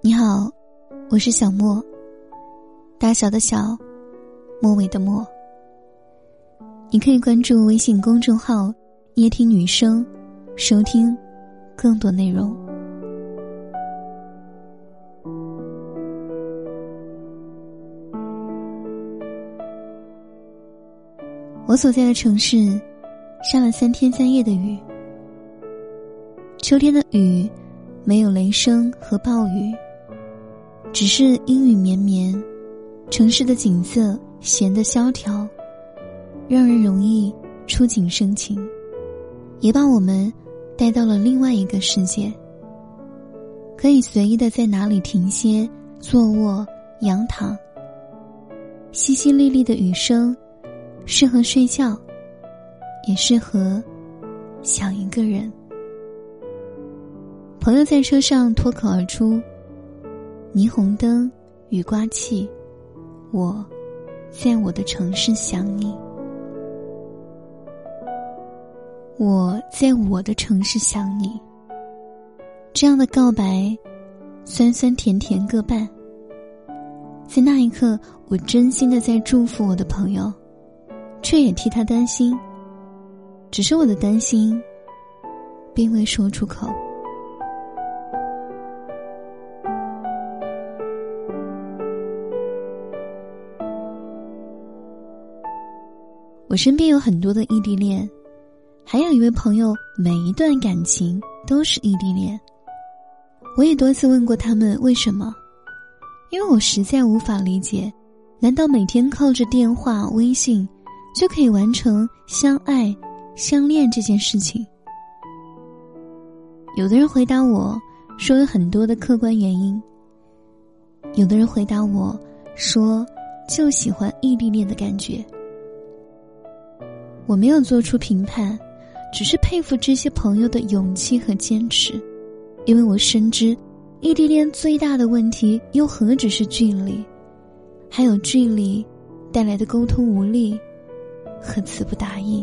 你好，我是小莫。大小的小，末尾的末。你可以关注微信公众号“夜听女生”，收听更多内容。我所在的城市下了三天三夜的雨。秋天的雨，没有雷声和暴雨。只是阴雨绵绵，城市的景色闲得萧条，让人容易触景生情，也把我们带到了另外一个世界。可以随意的在哪里停歇、坐卧、仰躺。淅淅沥沥的雨声，适合睡觉，也适合想一个人。朋友在车上脱口而出。霓虹灯，雨刮器，我，在我的城市想你。我在我的城市想你。这样的告白，酸酸甜甜各半。在那一刻，我真心的在祝福我的朋友，却也替他担心。只是我的担心，并未说出口。身边有很多的异地恋，还有一位朋友，每一段感情都是异地恋。我也多次问过他们为什么，因为我实在无法理解，难道每天靠着电话、微信就可以完成相爱、相恋这件事情？有的人回答我说有很多的客观原因，有的人回答我说就喜欢异地恋的感觉。我没有做出评判，只是佩服这些朋友的勇气和坚持，因为我深知，异地恋最大的问题又何止是距离，还有距离带来的沟通无力和词不达意。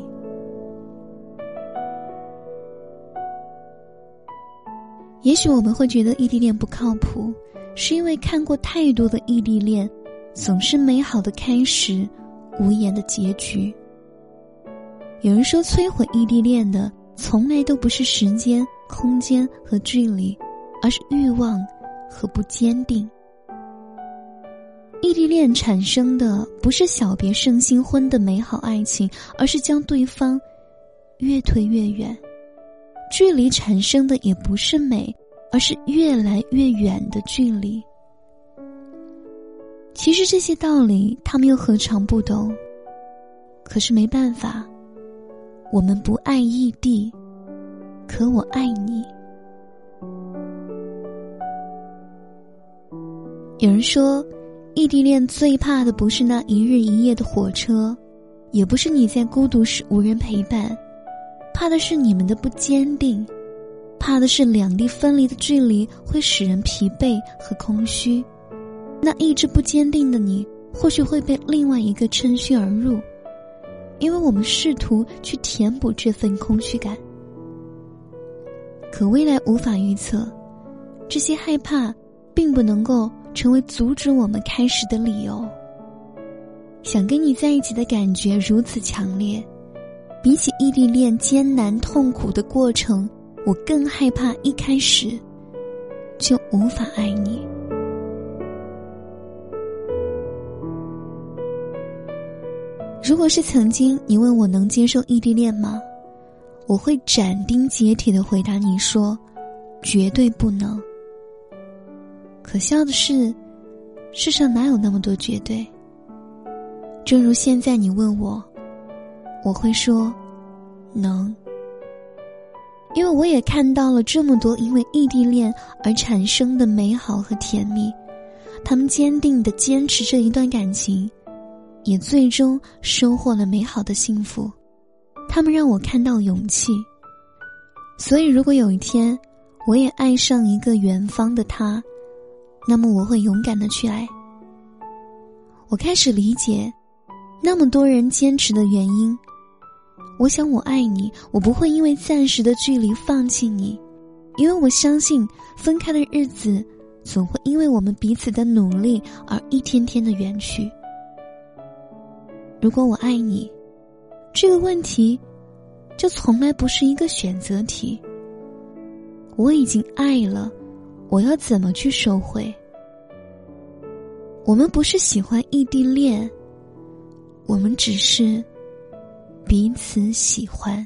也许我们会觉得异地恋不靠谱，是因为看过太多的异地恋，总是美好的开始，无言的结局。有人说，摧毁异地恋的从来都不是时间、空间和距离，而是欲望和不坚定。异地恋产生的不是小别胜新婚的美好爱情，而是将对方越推越远；距离产生的也不是美，而是越来越远的距离。其实这些道理，他们又何尝不懂？可是没办法。我们不爱异地，可我爱你。有人说，异地恋最怕的不是那一日一夜的火车，也不是你在孤独时无人陪伴，怕的是你们的不坚定，怕的是两地分离的距离会使人疲惫和空虚。那意志不坚定的你，或许会被另外一个趁虚而入。因为我们试图去填补这份空虚感，可未来无法预测，这些害怕并不能够成为阻止我们开始的理由。想跟你在一起的感觉如此强烈，比起异地恋艰难痛苦的过程，我更害怕一开始就无法爱你。如果是曾经，你问我能接受异地恋吗？我会斩钉截铁的回答你说，绝对不能。可笑的是，世上哪有那么多绝对？正如现在你问我，我会说，能。因为我也看到了这么多因为异地恋而产生的美好和甜蜜，他们坚定的坚持这一段感情。也最终收获了美好的幸福，他们让我看到勇气。所以，如果有一天我也爱上一个远方的他，那么我会勇敢的去爱。我开始理解那么多人坚持的原因。我想，我爱你，我不会因为暂时的距离放弃你，因为我相信分开的日子总会因为我们彼此的努力而一天天的远去。如果我爱你，这个问题就从来不是一个选择题。我已经爱了，我要怎么去收回？我们不是喜欢异地恋，我们只是彼此喜欢。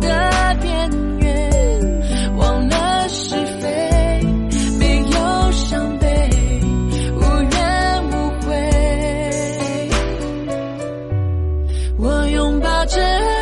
的边缘忘了是非没有伤悲无怨无悔。我拥抱着爱